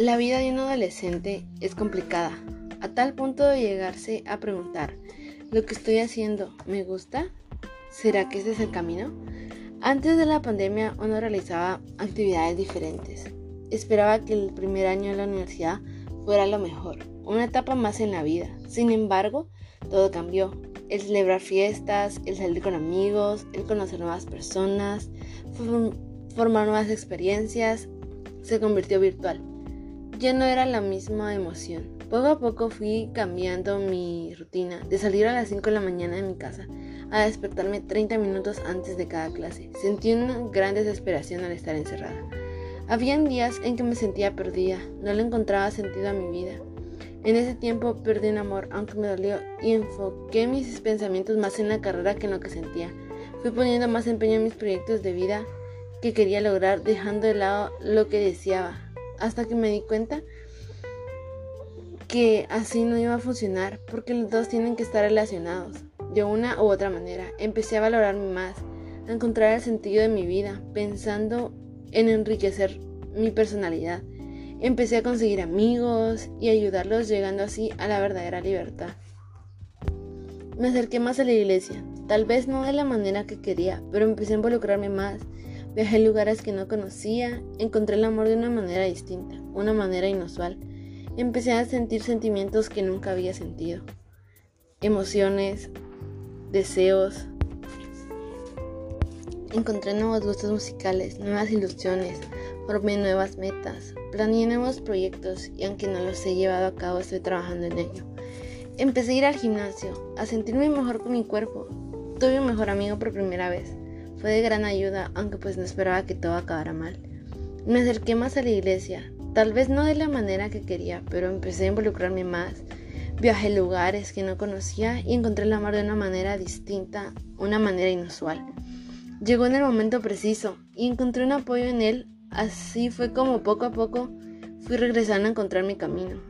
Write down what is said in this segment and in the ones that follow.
La vida de un adolescente es complicada, a tal punto de llegarse a preguntar, ¿lo que estoy haciendo me gusta? ¿Será que ese es el camino? Antes de la pandemia uno realizaba actividades diferentes. Esperaba que el primer año de la universidad fuera lo mejor, una etapa más en la vida. Sin embargo, todo cambió. El celebrar fiestas, el salir con amigos, el conocer nuevas personas, formar nuevas experiencias, se convirtió virtual ya no era la misma emoción. Poco a poco fui cambiando mi rutina de salir a las 5 de la mañana de mi casa a despertarme 30 minutos antes de cada clase. Sentí una gran desesperación al estar encerrada. Habían días en que me sentía perdida, no le encontraba sentido a mi vida. En ese tiempo perdí un amor, aunque me dolió, y enfoqué mis pensamientos más en la carrera que en lo que sentía. Fui poniendo más empeño en mis proyectos de vida que quería lograr, dejando de lado lo que deseaba, hasta que me di cuenta que así no iba a funcionar porque los dos tienen que estar relacionados de una u otra manera. Empecé a valorarme más, a encontrar el sentido de mi vida, pensando en enriquecer mi personalidad. Empecé a conseguir amigos y ayudarlos llegando así a la verdadera libertad. Me acerqué más a la iglesia, tal vez no de la manera que quería, pero empecé a involucrarme más Viajé lugares que no conocía, encontré el amor de una manera distinta, una manera inusual. Empecé a sentir sentimientos que nunca había sentido. Emociones, deseos. Encontré nuevos gustos musicales, nuevas ilusiones, formé nuevas metas, planeé nuevos proyectos y aunque no los he llevado a cabo estoy trabajando en ello. Empecé a ir al gimnasio, a sentirme mejor con mi cuerpo. Tuve un mejor amigo por primera vez. Fue de gran ayuda, aunque pues no esperaba que todo acabara mal. Me acerqué más a la iglesia, tal vez no de la manera que quería, pero empecé a involucrarme más. Viajé lugares que no conocía y encontré el amor de una manera distinta, una manera inusual. Llegó en el momento preciso y encontré un apoyo en él, así fue como poco a poco fui regresando a encontrar mi camino,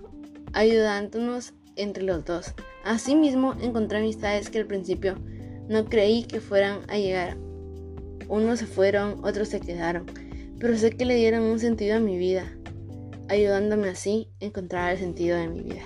ayudándonos entre los dos. Asimismo encontré amistades que al principio no creí que fueran a llegar unos se fueron, otros se quedaron, pero sé que le dieron un sentido a mi vida, ayudándome así a encontrar el sentido de mi vida.